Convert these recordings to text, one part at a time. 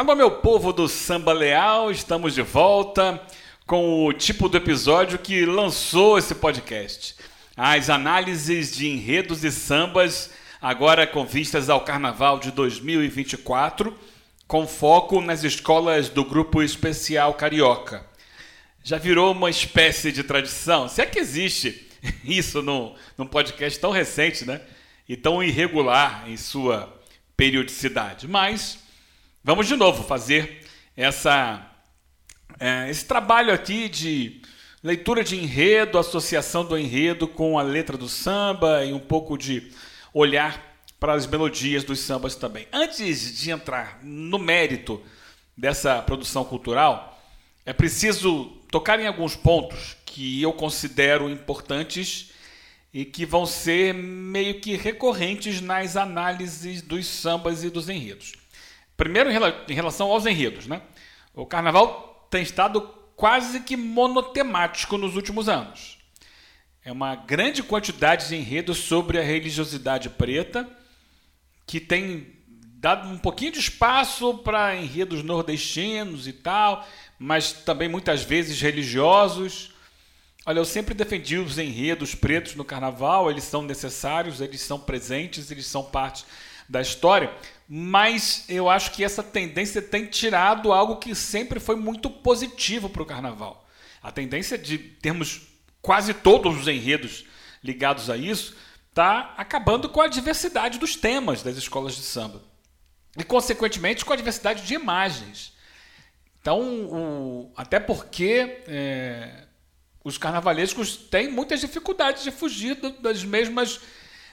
Alô, meu povo do Samba Leal, estamos de volta com o tipo do episódio que lançou esse podcast. As análises de enredos e sambas, agora com vistas ao Carnaval de 2024, com foco nas escolas do Grupo Especial Carioca. Já virou uma espécie de tradição, se é que existe isso num, num podcast tão recente, né? E tão irregular em sua periodicidade. Mas vamos de novo fazer essa, é, esse trabalho aqui de leitura de enredo, associação do enredo com a letra do samba e um pouco de olhar para as melodias dos sambas também. Antes de entrar no mérito dessa produção cultural, é preciso tocar em alguns pontos que eu considero importantes e que vão ser meio que recorrentes nas análises dos sambas e dos enredos. Primeiro, em relação aos enredos, né? O carnaval tem estado quase que monotemático nos últimos anos. É uma grande quantidade de enredos sobre a religiosidade preta, que tem dado um pouquinho de espaço para enredos nordestinos e tal, mas também muitas vezes religiosos. Olha, eu sempre defendi os enredos pretos no carnaval, eles são necessários, eles são presentes, eles são parte da história, mas eu acho que essa tendência tem tirado algo que sempre foi muito positivo para o carnaval. A tendência de termos quase todos os enredos ligados a isso está acabando com a diversidade dos temas das escolas de samba e, consequentemente, com a diversidade de imagens. Então, o, até porque é, os carnavalescos têm muitas dificuldades de fugir das mesmas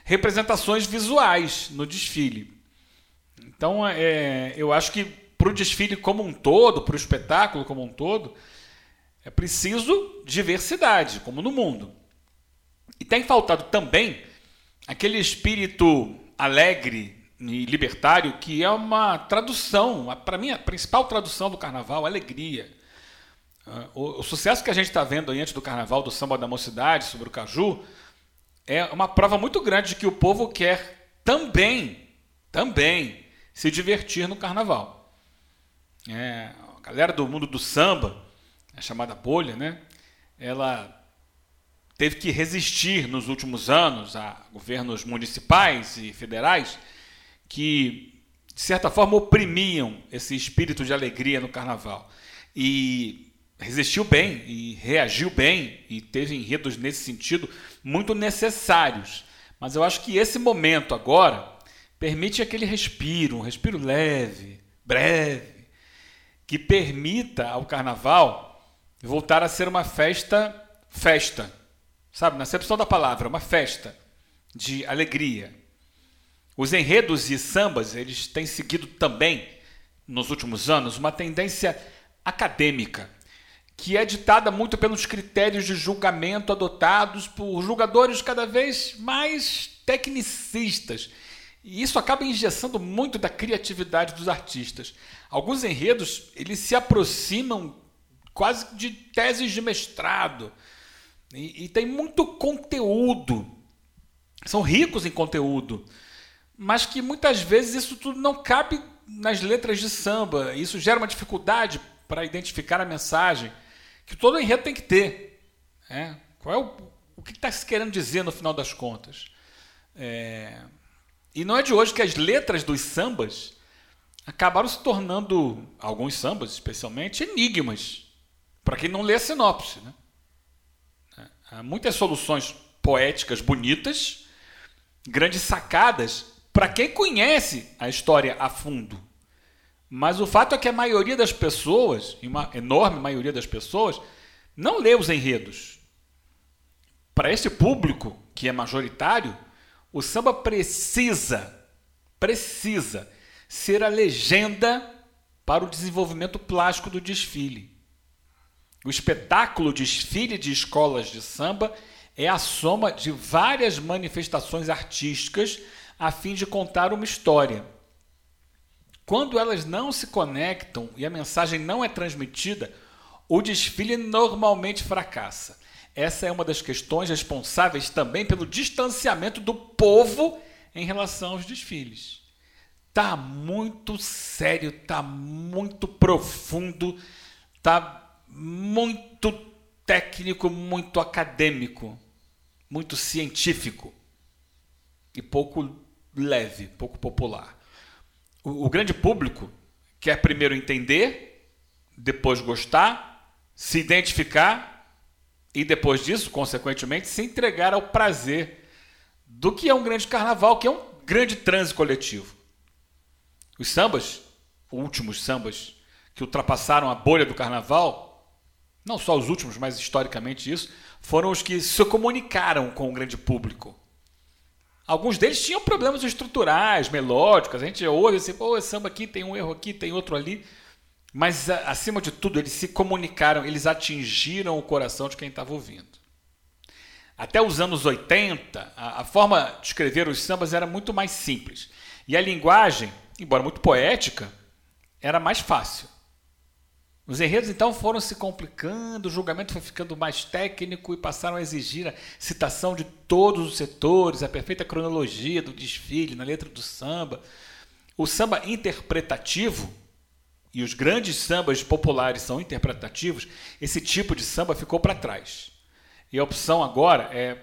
representações visuais no desfile. Então, é, eu acho que para o desfile como um todo, para o espetáculo como um todo, é preciso diversidade, como no mundo. E tem faltado também aquele espírito alegre e libertário que é uma tradução, para mim, a principal tradução do carnaval, alegria. Ah, o, o sucesso que a gente está vendo aí antes do carnaval do samba da mocidade sobre o caju é uma prova muito grande de que o povo quer também, também se divertir no carnaval. É, a galera do mundo do samba, a chamada bolha, né? Ela teve que resistir nos últimos anos a governos municipais e federais que, de certa forma, oprimiam esse espírito de alegria no carnaval. E resistiu bem e reagiu bem e teve enredos nesse sentido muito necessários. Mas eu acho que esse momento agora permite aquele respiro, um respiro leve, breve, que permita ao carnaval voltar a ser uma festa, festa, sabe, na acepção da palavra, uma festa de alegria. Os enredos e sambas, eles têm seguido também nos últimos anos uma tendência acadêmica que é ditada muito pelos critérios de julgamento adotados por julgadores cada vez mais tecnicistas. E isso acaba engessando muito da criatividade dos artistas. Alguns enredos, eles se aproximam quase de teses de mestrado. E, e tem muito conteúdo. São ricos em conteúdo. Mas que muitas vezes isso tudo não cabe nas letras de samba. Isso gera uma dificuldade para identificar a mensagem que todo enredo tem que ter. É, qual é o, o que está se querendo dizer no final das contas? É, e não é de hoje que as letras dos sambas acabaram se tornando, alguns sambas especialmente, enigmas para quem não lê a sinopse. Né? É, há muitas soluções poéticas bonitas, grandes sacadas para quem conhece a história a fundo. Mas o fato é que a maioria das pessoas, uma enorme maioria das pessoas, não lê os enredos. Para esse público, que é majoritário, o samba precisa, precisa ser a legenda para o desenvolvimento plástico do desfile. O espetáculo desfile de escolas de samba é a soma de várias manifestações artísticas a fim de contar uma história. Quando elas não se conectam e a mensagem não é transmitida, o desfile normalmente fracassa. Essa é uma das questões responsáveis também pelo distanciamento do povo em relação aos desfiles. tá muito sério, tá muito profundo, tá muito técnico, muito acadêmico, muito científico e pouco leve, pouco popular. O, o grande público quer primeiro entender, depois gostar, se identificar e depois disso, consequentemente, se entregar ao prazer do que é um grande carnaval, que é um grande transe coletivo. Os sambas, últimos sambas, que ultrapassaram a bolha do carnaval, não só os últimos, mas historicamente isso, foram os que se comunicaram com o grande público. Alguns deles tinham problemas estruturais, melódicos. A gente ouve assim, pô, esse samba aqui tem um erro aqui, tem outro ali. Mas, acima de tudo, eles se comunicaram, eles atingiram o coração de quem estava ouvindo. Até os anos 80, a, a, forma de escrever os sambas era muito mais simples. E a linguagem, embora muito poética, era mais fácil. Os enredos então foram se complicando, o julgamento foi ficando mais técnico e passaram a exigir a citação de todos os setores, a perfeita cronologia do desfile na letra do samba. O samba interpretativo e os grandes sambas populares são interpretativos, esse tipo de samba ficou para trás. E a opção agora é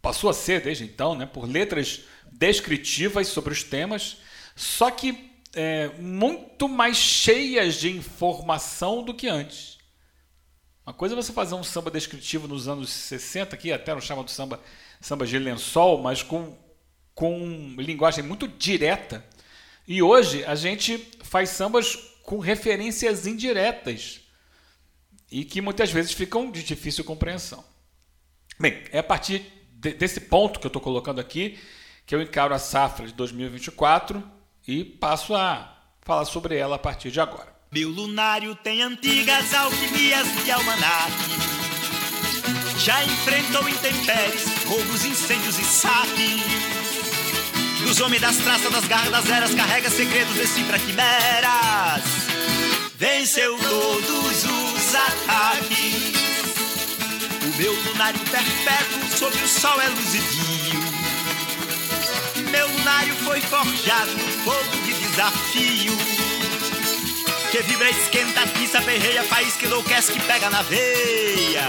passou a ser desde então, né, por letras descritivas sobre os temas, só que é, muito mais cheias de informação do que antes. Uma coisa é você fazer um samba descritivo nos anos 60, que até não chama de samba, samba de lençol, mas com, com linguagem muito direta. E hoje a gente faz sambas com referências indiretas e que muitas vezes ficam de difícil compreensão. Bem, é a partir de, desse ponto que eu estou colocando aqui que eu encaro a safra de 2024 e passo a falar sobre ela a partir de agora. Meu lunário tem antigas alquimias de almanac. Já enfrentou intempéries, roubos, incêndios e saques. Dos homens das traças, das garras, das eras, carrega segredos, decifra quimeras. Venceu todos os ataques. O meu lunário perpétuo sobre o sol é luzidio. Meu lunário foi forjado no fogo de desafio. Que vibra, esquenta, atiça, perreia, faz que enlouquece, que pega na veia.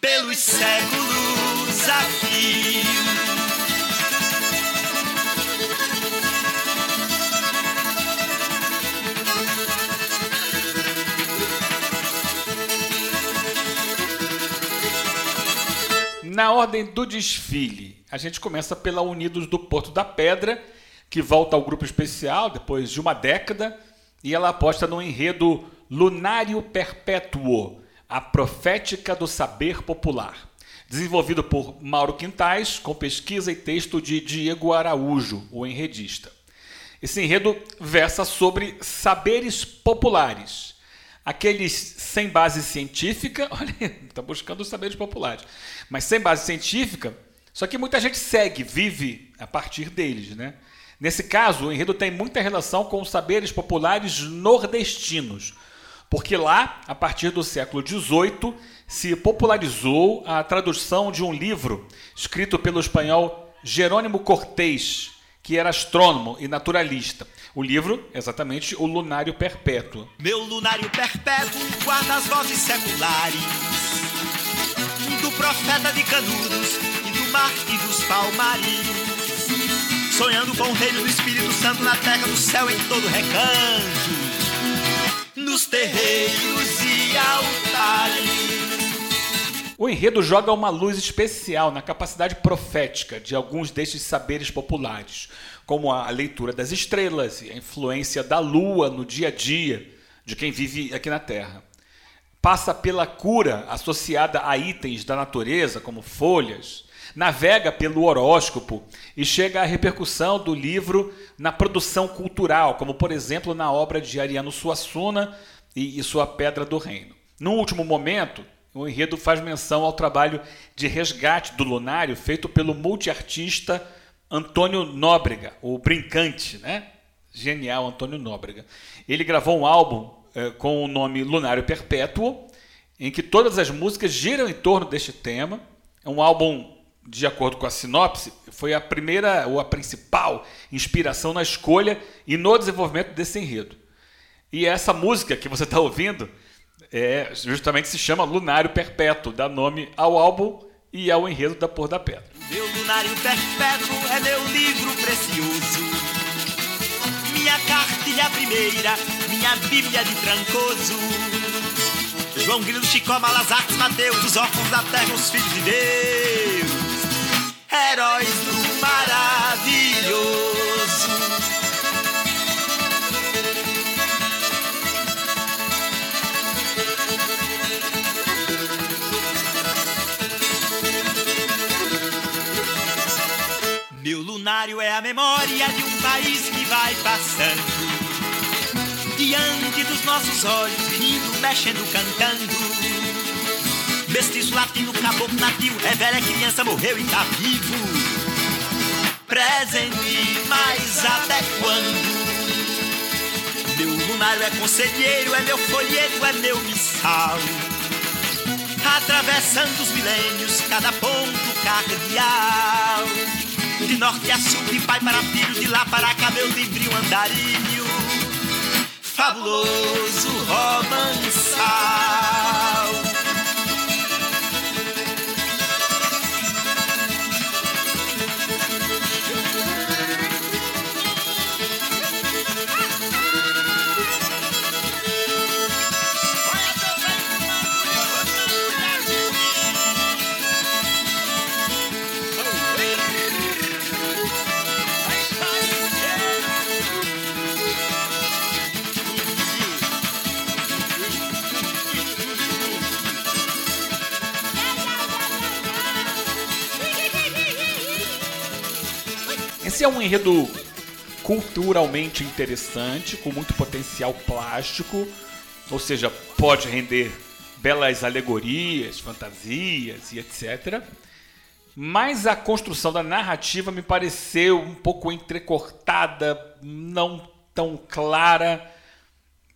Pelos séculos a fio. Na ordem do desfile, a gente começa pela Unidos do Porto da Pedra, que volta ao grupo especial depois de uma década, e ela aposta no enredo Lunário Perpétuo, a profética do saber popular, desenvolvido por Mauro Quintais, com pesquisa e texto de Diego Araújo, o enredista. Esse enredo versa sobre saberes populares Aqueles sem base científica, olha, está buscando os saberes populares, mas sem base científica, só que muita gente segue, vive a partir deles. Né? Nesse caso, o enredo tem muita relação com os saberes populares nordestinos, porque lá, a partir do século XVIII, se popularizou a tradução de um livro escrito pelo espanhol Jerônimo Cortés, que era astrônomo e naturalista. O livro, exatamente, O Lunário Perpétuo. Meu lunário perpétuo guarda as vozes seculares do profeta de Canudos e do mar e dos palmares. Sonhando com o reino do Espírito Santo na terra, no céu, em todo recanto, nos terreiros enredo joga uma luz especial na capacidade profética de alguns destes saberes populares, como a leitura das estrelas e a influência da lua no dia a dia de quem vive aqui na Terra. Passa pela cura associada a itens da natureza, como folhas, navega pelo horóscopo e chega à repercussão do livro na produção cultural, como por exemplo na obra de Ariano Suassuna e, sua Pedra do Reino. No último momento, o enredo faz menção ao trabalho de resgate do lunário feito pelo multiartista Antônio Nóbrega, o Brincante, né? Genial Antônio Nóbrega. Ele gravou um álbum eh, com o nome Lunário Perpétuo, em que todas as músicas giram em torno deste tema. É um álbum de acordo com a sinopse, foi a primeira ou a principal inspiração na escolha e no desenvolvimento desse enredo. E essa música que você está ouvindo é, justamente se chama Lunário Perpétuo, dá nome ao álbum e ao enredo da Por da Pedra. Meu lunário perpétuo é meu livro precioso, minha cartilha primeira, minha bíblia de trancoso. João Grilo, Chicó, Malazares, Mateus, os órfãos da terra, os filhos de Deus, heróis do maravilhoso. É a memória de um país que vai passando diante dos nossos olhos, rindo, mexendo, cantando. Mestiço latino, caboclo nativo, é velha criança, morreu e tá vivo. Presente, mas até quando? Meu lunário é conselheiro, é meu folheto, é meu missal. Atravessando os milênios, cada ponto cardeal. De norte a sul, de pai para filho, de lá para cá, meu livrinho andarilho. Fabuloso romançal. É um enredo culturalmente interessante, com muito potencial plástico, ou seja, pode render belas alegorias, fantasias e etc. Mas a construção da narrativa me pareceu um pouco entrecortada, não tão clara,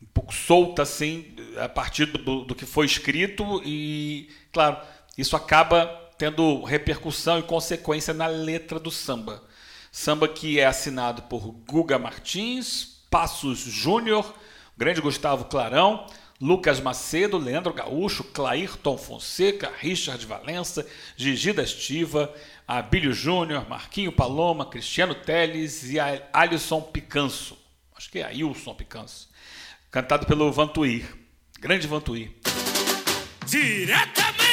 um pouco solta assim, a partir do, do que foi escrito, e, claro, isso acaba tendo repercussão e consequência na letra do samba. Samba que é assinado por Guga Martins, Passos Júnior, grande Gustavo Clarão, Lucas Macedo, Leandro Gaúcho, Clairton Fonseca, Richard Valença, Gigi da Estiva, Abílio Júnior, Marquinho Paloma, Cristiano Teles e Alisson Picanso. Acho que é Ailson Picanso. Cantado pelo Vantuir. Grande Vantuir. Diretamente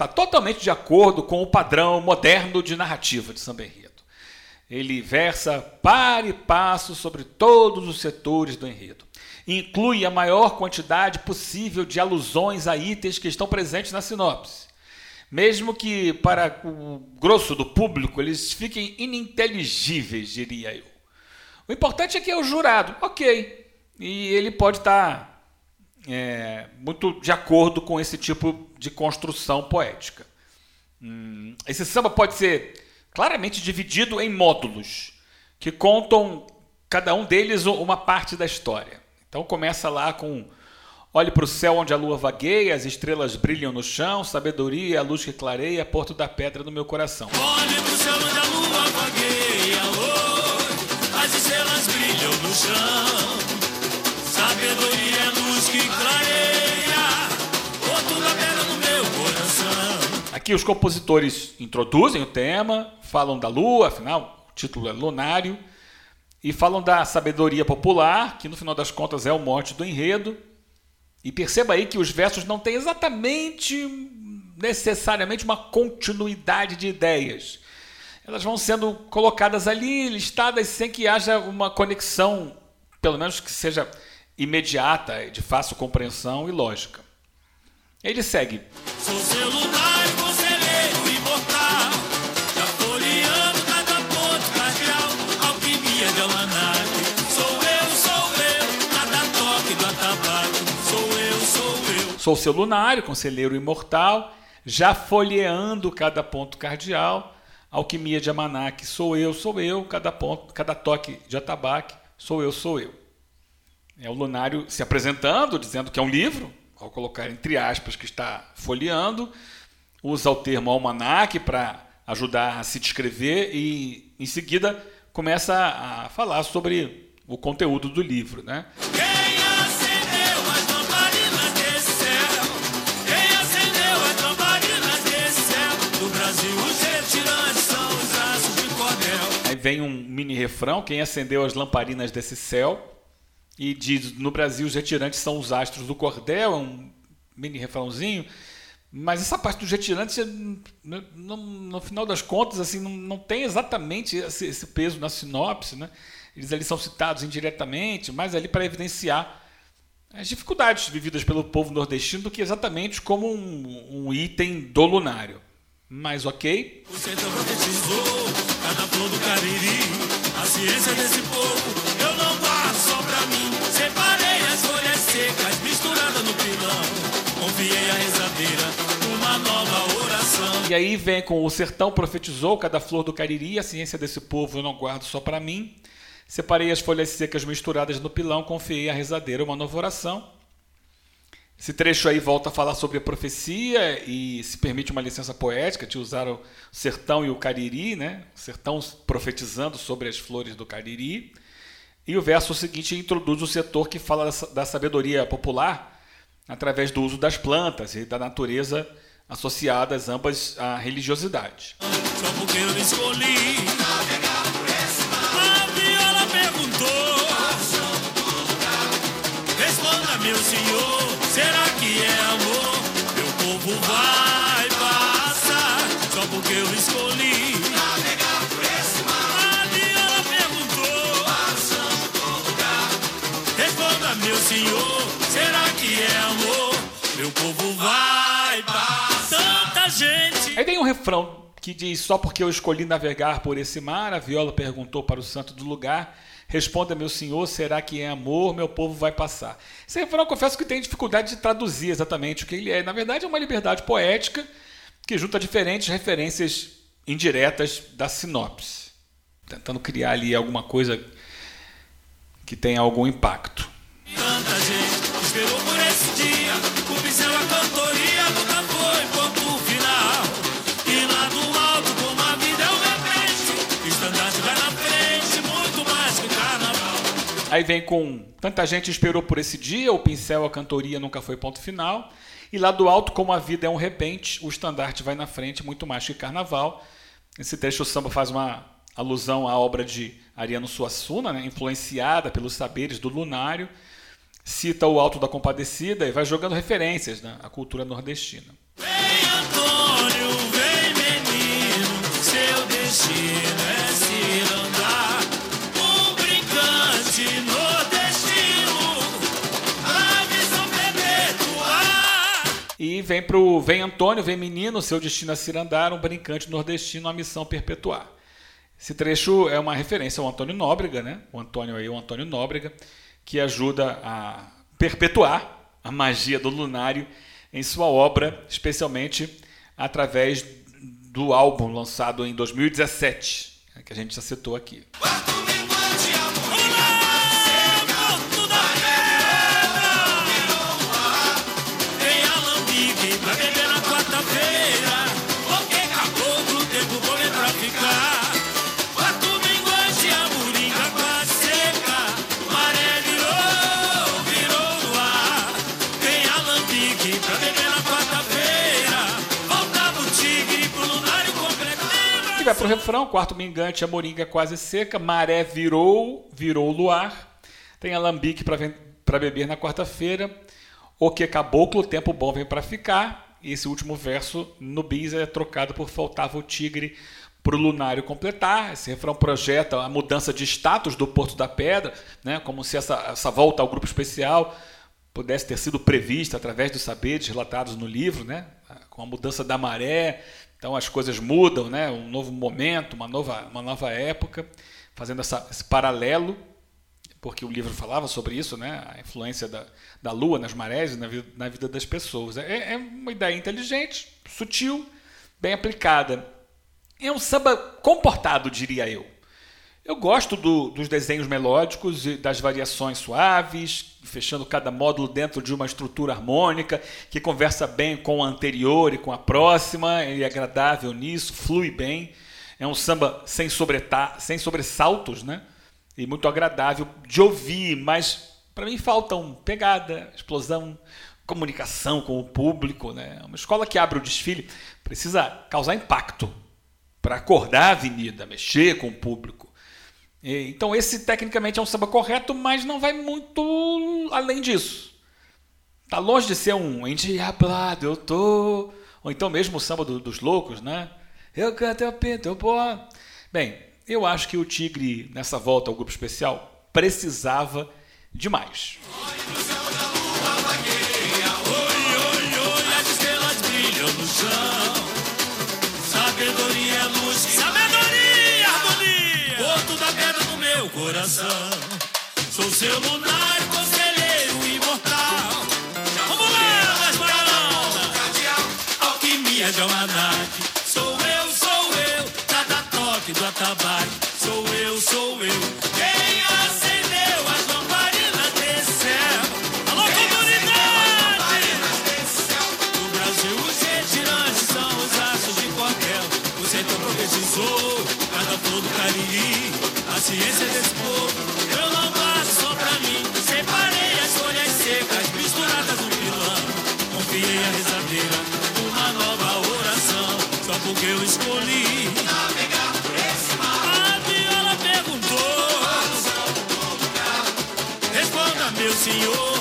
está totalmente de acordo com o padrão moderno de narrativa de samba enredo. Ele versa par e passo sobre todos os setores do enredo. Inclui a maior quantidade possível de alusões a itens que estão presentes na sinopse. Mesmo que para o grosso do público eles fiquem ininteligíveis, diria eu. O importante é que é o jurado, ok. E ele pode estar é, muito de acordo com esse tipo de construção poética. Hum, esse samba pode ser claramente dividido em módulos, que contam cada um deles uma parte da história. Então começa lá com Olhe para o céu onde a lua vagueia, as estrelas brilham no chão, sabedoria, a luz que clareia, porto da pedra no meu coração. Olhe pro céu onde a lua vagueia hoje, as estrelas brilham no chão. Sabedoria Aqui os compositores introduzem o tema, falam da lua, afinal o título é Lunário, e falam da sabedoria popular, que no final das contas é o mote do enredo. E perceba aí que os versos não têm exatamente, necessariamente, uma continuidade de ideias. elas vão sendo colocadas ali, listadas, sem que haja uma conexão, pelo menos que seja imediata, de fácil compreensão e lógica. Ele segue. Sou celular, conselheiro sou eu. Sou seu lunário, conselheiro imortal, já folheando cada ponto cardial. Alquimia de Amanac, sou eu, sou eu, cada ponto, cada toque de atabaque, sou eu, sou eu. É o lunário se apresentando, dizendo que é um livro, ao colocar entre aspas que está folheando, usa o termo almanac para ajudar a se descrever e em seguida começa a falar sobre o conteúdo do livro, né? Quem vem um mini refrão, quem acendeu as lamparinas desse céu, e diz, no Brasil os retirantes são os astros do cordel, é um mini refrãozinho, mas essa parte dos retirantes, no, no- no final das contas, assim, não, não tem exatamente esse, esse peso na sinopse, né? Eles ali são citados indiretamente, mas ali para evidenciar as dificuldades vividas pelo povo nordestino do que exatamente como um, um item do lunário. Mas ok, O sertão profetizou cada flor do Cariri. A ciência desse povo eu não só pra mim. Separei as folhas secas misturadas no pilão. Confiei a rezadeira, uma nova oração. E aí vem com o sertão profetizou cada flor do cariri, a ciência desse povo eu não guardo só para mim. Separei as folhas secas misturadas no pilão, confiei a rezadeira uma nova oração. Esse trecho aí volta a falar sobre a profecia e se permite uma licença poética de usar o sertão e o cariri, né? O sertão profetizando sobre as flores do cariri. E o verso seguinte introduz o setor que fala da sa- da sabedoria popular através do uso das plantas e da natureza associadas ambas à religiosidade. Só porque eu escolhi. Porque eu escolhi. A viola perguntou. Responda, meu senhor, será que é amor? Meu povo vai passar. Tanta gente. Aí vem um refrão que diz: Só porque eu escolhi navegar por esse mar, a viola perguntou para o santo do lugar. Responda, meu senhor, será que é amor? Meu povo vai passar. Esse refrão, confesso que tem dificuldade de traduzir exatamente o que ele é. Na verdade, é uma liberdade poética que junta diferentes referências indiretas da sinopse, tentando criar ali alguma coisa que tenha algum impacto. Tanta gente esperou por esse dia. O pincel, a cantoria nunca foi ponto final. E lá do alto, como a vida é uma frente. Estandarte vai na frente, muito mais que carnaval. Aí vem com tanta gente esperou por esse dia, o pincel, a cantoria nunca foi ponto final. E lá do alto, como a vida é um repente, o estandarte vai na frente, muito mais que carnaval. Esse trecho o samba faz uma alusão à obra de Ariano Suassuna, né, influenciada pelos saberes do lunário. Cita o Alto da Compadecida e vai jogando referências né, à cultura nordestina. Vem E vem pro Vem Antônio, vem menino, seu destino a cirandar, um brincante nordestino, a missão perpetuar. Esse trecho é uma referência ao Antônio Nóbrega, né? O Antônio aí, o Antônio Nóbrega, que ajuda a perpetuar a magia do lunário em sua obra, especialmente através do álbum lançado em 2017, né, que a gente já citou aqui. Vai pro refrão, quarto mingante, a moringa quase seca, maré virou, virou o luar, tem alambique para beber na quarta-feira, o que caboclo, tempo bom vem para ficar, e esse último verso no bis é trocado por faltava o tigre para o Lunário completar. Esse refrão projeta a mudança de status do Porto da Pedra, né? como se essa, essa volta ao grupo especial pudesse ter sido prevista através dos saberes relatados no livro, né? Com a mudança da maré. Então as coisas mudam, né? um novo momento, uma nova, uma nova época, fazendo essa, esse paralelo, porque o livro falava sobre isso, né? a influência da, da lua nas marés e na vida, na vida das pessoas. É, é uma ideia inteligente, sutil, bem aplicada. É um samba comportado, diria eu. Eu gosto do, dos desenhos melódicos e das variações suaves, fechando cada módulo dentro de uma estrutura harmônica que conversa bem com a anterior e com a próxima, ele é agradável nisso, flui bem. É um samba sem, sem sobressaltos, né? E muito agradável de ouvir, mas para mim faltam pegada, explosão, comunicação com o público, né? Uma escola que abre o desfile precisa causar impacto para acordar a avenida, mexer com o público. Então esse tecnicamente é um samba correto, mas não vai muito além disso. Tá longe de ser um endiablado, eu tô. Ou então mesmo o samba do, dos loucos, né? Eu canto, eu pinto, eu pô. Bem, eu acho que o Tigre, nessa volta ao grupo especial, precisava de mais. Sabedoria, luz, sabedoria, coração. Sou seu lunar, conselheiro imortal. Vamos lá, mais para Alquimia de almanac. Sou eu, sou eu. Cada toque do atabaque. Sou eu, sou eu. Só porque eu escolhi. A viola perguntou. Responda, meu senhor,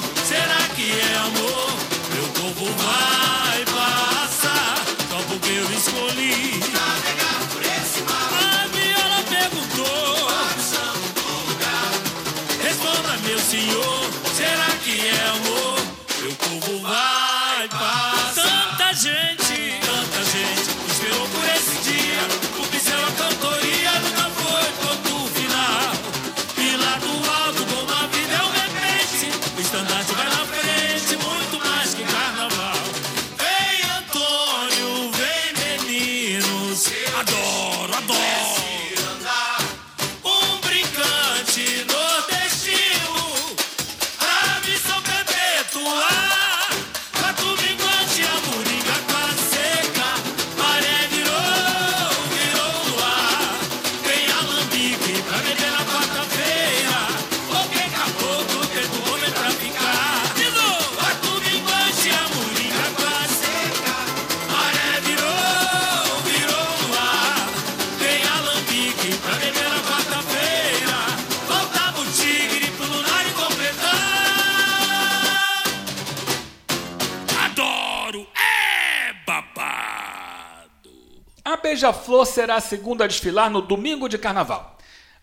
Beija-Flor será a segunda a desfilar no domingo de carnaval.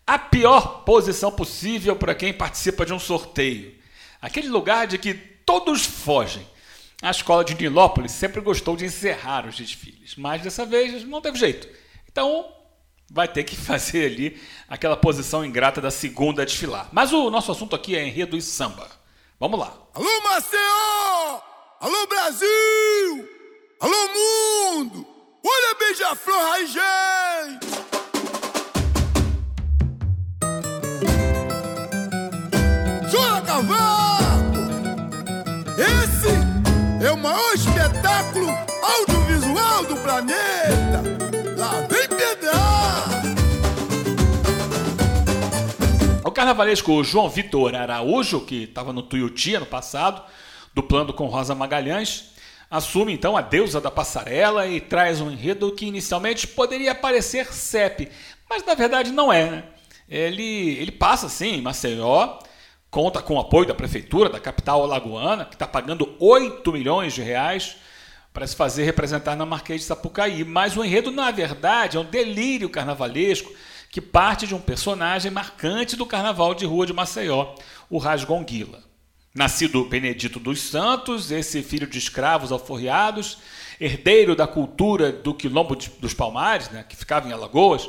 A pior posição possível para quem participa de um sorteio. Aquele lugar de que todos fogem. A escola de Nilópolis sempre gostou de encerrar os desfiles, mas dessa vez não teve jeito. Então vai ter que fazer ali aquela posição ingrata da segunda a desfilar. Mas o nosso assunto aqui é enredo e samba. Vamos lá. Alô, Maceió! Alô, Brasil! Alô, mundo! Olha a beija-flor gente! Jura Cavaco! Esse é o maior espetáculo audiovisual do planeta! Lá vem pedrar! O carnavalesco João Vitor Araújo, que estava no Tuiuti ano passado, duplando com Rosa Magalhães, assume então a deusa da passarela e traz um enredo que inicialmente poderia parecer CEP, mas na verdade não é. Né? Ele, ele passa sim em Maceió, conta com o apoio da prefeitura da capital alagoana, que está pagando 8 milhões de reais para se fazer representar na Marquês de Sapucaí. Mas o enredo, na verdade, é um delírio carnavalesco que parte de um personagem marcante do carnaval de rua de Maceió, o Rasgonguila. Nascido Benedito dos Santos, esse filho de escravos alforriados, herdeiro da cultura do quilombo dos Palmares, né, que ficava em Alagoas,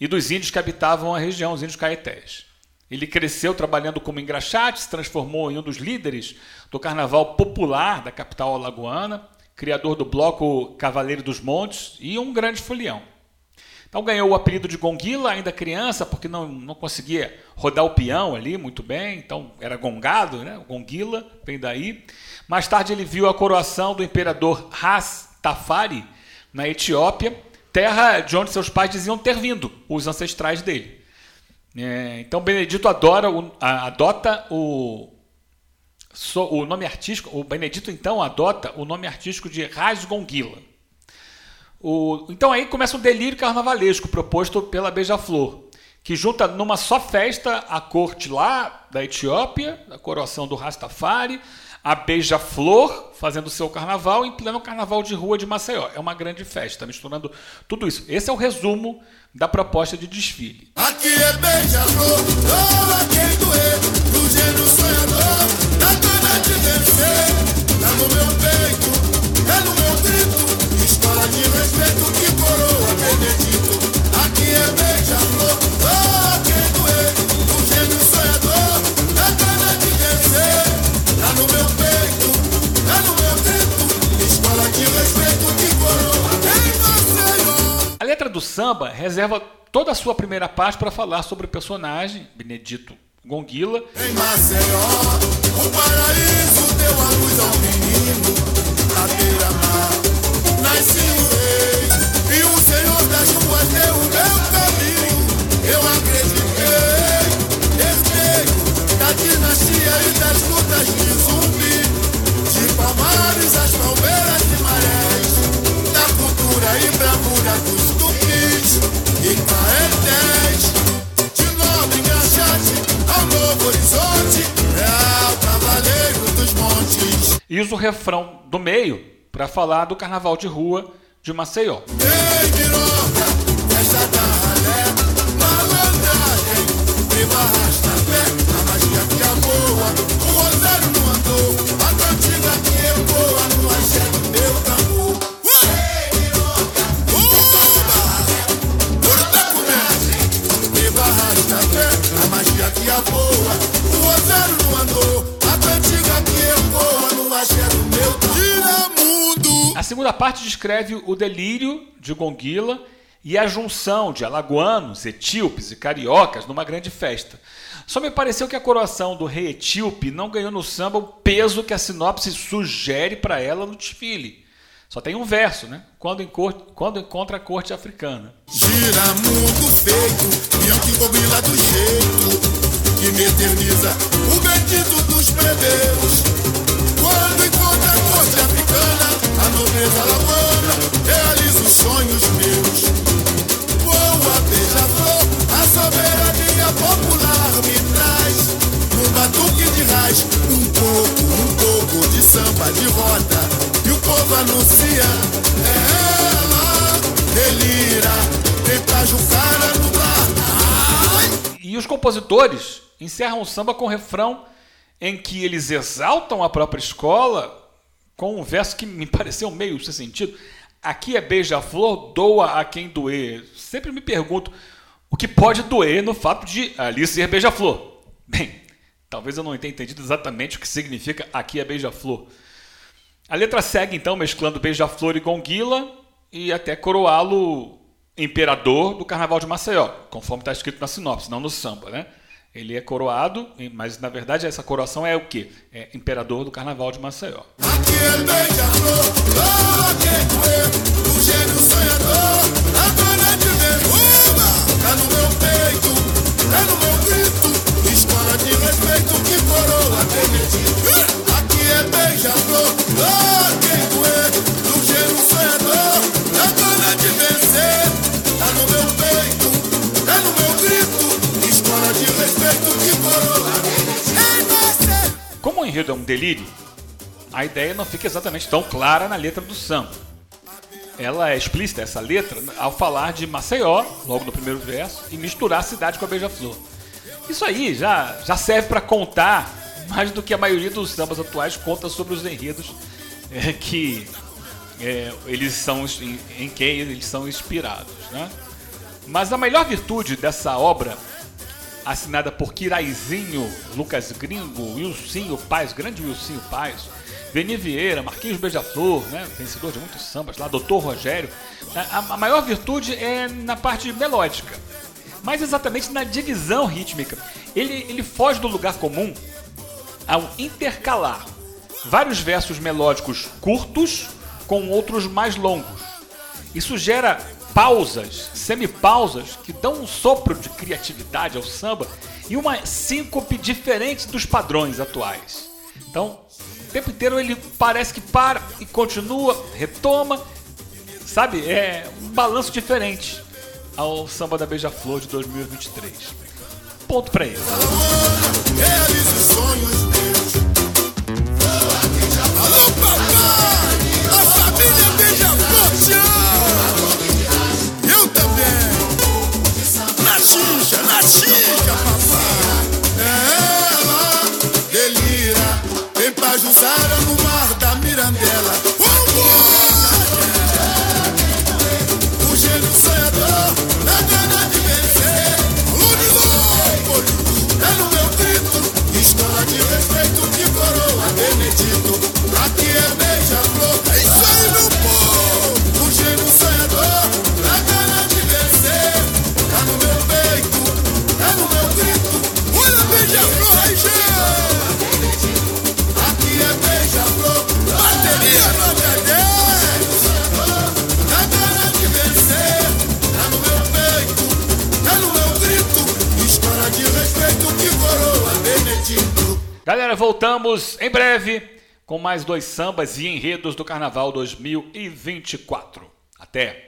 e dos índios que habitavam a região, os índios caetés. Ele cresceu trabalhando como engraxate, se transformou em um dos líderes do carnaval popular da capital alagoana, criador do bloco Cavaleiro dos Montes e um grande folião. Então ganhou o apelido de Gonguila ainda criança, porque não, não conseguia rodar o peão ali muito bem, então era gongado, né? Gonguila vem daí. Mais tarde ele viu a coroação do imperador Ras Tafari na Etiópia, terra de onde seus pais diziam ter vindo, os ancestrais dele. É, então Benedito adora o, adota o, o nome artístico, o Benedito então adota o nome artístico de Rasgonguila. O, então aí começa um delírio carnavalesco proposto pela Beija-Flor, que junta numa só festa a corte lá da Etiópia, a coroação do Rastafari, a Beija-Flor fazendo seu carnaval em pleno carnaval de rua de Maceió. É uma grande festa, misturando tudo isso. Esse é o resumo da proposta de desfile. Aqui é beija-flor, doa quem doer, do gênio sonhador, da de vencer, tá no meu peito, samba reserva toda a sua primeira parte para falar sobre o personagem, Benedito Gonguila, Em Maceió, o paraíso deu a luz ao menino, na beira-mar, nasci um rei, e o Senhor das ruas deu o meu caminho, eu acreditei, herdeiro da dinastia e das lutas de zumbi, de palmares às palmeiras e marés, da cultura e bravura dos e usa o refrão do meio para falar do carnaval de rua de Maceió. Ei, piroca, segunda parte descreve o delírio de Gonguila e a junção de alagoanos, etíopes e cariocas numa grande festa. Só me pareceu que a coroação do rei etíope não ganhou no samba o peso que a sinopse sugere para ela no desfile. Só tem um verso, né? Quando, corte- quando encontra a corte africana. Gira mundo feito, do jeito que me eterniza o bendito dos. Quando encontra a corte africana, a nobreza lavana realiza os sonhos meus. Boa beija-flor, a soberania popular me traz num batuque de raiz um pouco, um pouco de samba de roda. E o povo anuncia, é ela, delira, vem pra Jucara no bar. Ai! E os compositores encerram o samba com um refrão em que eles exaltam a própria escola com um verso que me pareceu meio sem sentido. Aqui é beija-flor, doa a quem doer. Sempre me pergunto o que pode doer no fato de ali ser beija-flor. Bem, talvez eu não tenha entendido exatamente o que significa aqui é beija-flor. A letra segue então mesclando beija-flor e gonguila e até coroá-lo imperador do Carnaval de Maceió, conforme está escrito na sinopse, não no samba, né? Ele é coroado, mas na verdade essa coroação é o quê? É imperador do Carnaval de Maceió. Aqui é beija-flor, oh, quem doer, enredo é um delírio, a ideia não fica exatamente tão clara na letra do samba. Ela é explícita, essa letra, ao falar de Maceió, logo no primeiro verso, e misturar a cidade com a Beija-Flor. Isso aí já, já serve para contar mais do que a maioria dos sambas atuais conta sobre os enredos é, que é, eles são em, em que eles são inspirados, né? Mas a melhor virtude dessa obra, assinada por Kiraizinho, Lucas Gringo, Wilsinho Paz, grande Wilsinho Paz, Veni Vieira, Marquinhos Beija-Flor, né, vencedor de muitos sambas lá, Doutor Rogério, a, a maior virtude é na parte melódica, mais exatamente na divisão rítmica. Ele, ele foge do lugar comum ao intercalar vários versos melódicos curtos com outros mais longos. Isso gera pausas, semipausas, que dão um sopro de criatividade ao samba e uma síncope diferente dos padrões atuais. Então, o tempo inteiro ele parece que para e continua, retoma, sabe? É um balanço diferente ao samba da Beija-Flor de 2023. Ponto para ele. Os sonhos 是。voltamos em breve com mais dois sambas e enredos do Carnaval 2024. Até!